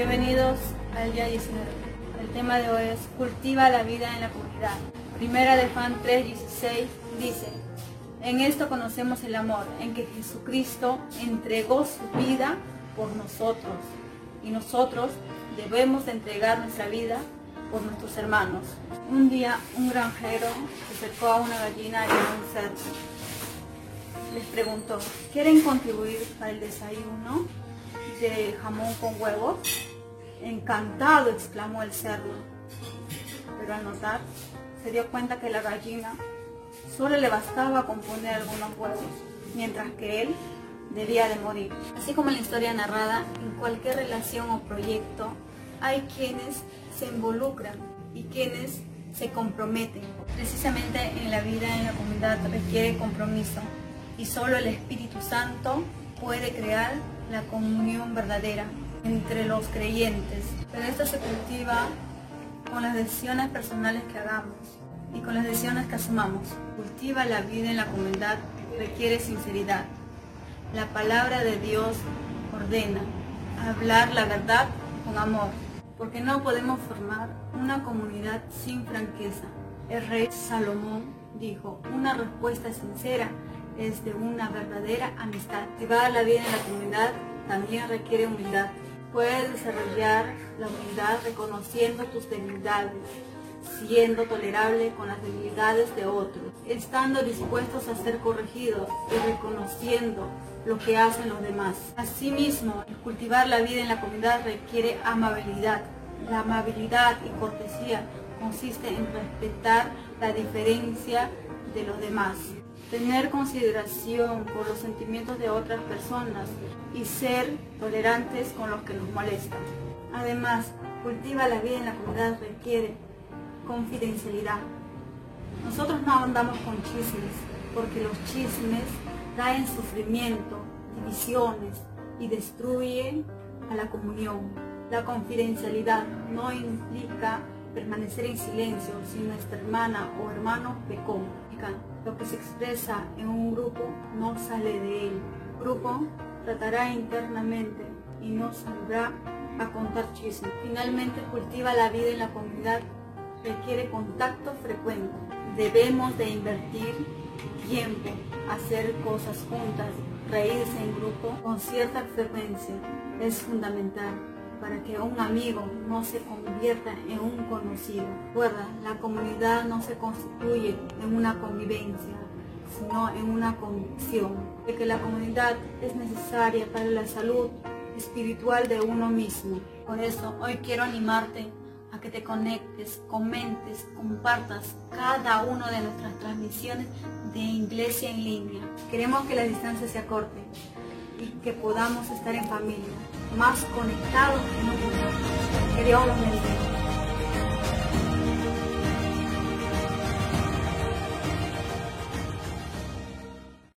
Bienvenidos al día 19. El tema de hoy es Cultiva la vida en la comunidad. Primera de Juan 3:16 dice, en esto conocemos el amor, en que Jesucristo entregó su vida por nosotros y nosotros debemos entregar nuestra vida por nuestros hermanos. Un día un granjero se acercó a una gallina y a un cerdo. Les preguntó, ¿quieren contribuir al desayuno de jamón con huevos? Encantado, exclamó el cerdo. Pero al notar, se dio cuenta que la gallina solo le bastaba con poner algunos huevos, mientras que él debía de morir. Así como en la historia narrada, en cualquier relación o proyecto hay quienes se involucran y quienes se comprometen. Precisamente en la vida en la comunidad requiere compromiso y solo el Espíritu Santo puede crear la comunión verdadera entre los creyentes. Pero esto se cultiva con las decisiones personales que hagamos y con las decisiones que asumamos. Cultiva la vida en la comunidad requiere sinceridad. La palabra de Dios ordena hablar la verdad con amor porque no podemos formar una comunidad sin franqueza. El rey Salomón dijo, una respuesta sincera es de una verdadera amistad. Activar la vida en la comunidad también requiere humildad. Puedes desarrollar la humildad reconociendo tus debilidades, siendo tolerable con las debilidades de otros, estando dispuestos a ser corregidos y reconociendo lo que hacen los demás. Asimismo, cultivar la vida en la comunidad requiere amabilidad. La amabilidad y cortesía consiste en respetar la diferencia de los demás, tener consideración por los sentimientos de otras personas y ser tolerantes con los que nos molestan. Además, cultiva la vida en la comunidad requiere confidencialidad. Nosotros no andamos con chismes, porque los chismes traen sufrimiento, divisiones y destruyen a la comunión. La confidencialidad no implica permanecer en silencio si nuestra hermana o hermano pecó. Lo que se expresa en un grupo no sale de él. Grupo tratará internamente y no saldrá a contar chismes. Finalmente cultiva la vida en la comunidad requiere contacto frecuente. Debemos de invertir tiempo, hacer cosas juntas, reírse en grupo con cierta frecuencia. Es fundamental para que un amigo no se convierta en un conocido. Recuerda, la comunidad no se constituye en una convivencia, sino en una convicción de que la comunidad es necesaria para la salud espiritual de uno mismo. Por eso hoy quiero animarte a que te conectes, comentes, compartas cada una de nuestras transmisiones de Iglesia en línea. Queremos que la distancia se acorte y que podamos estar en familia, más conectados que nunca. Que Dios los bendiga.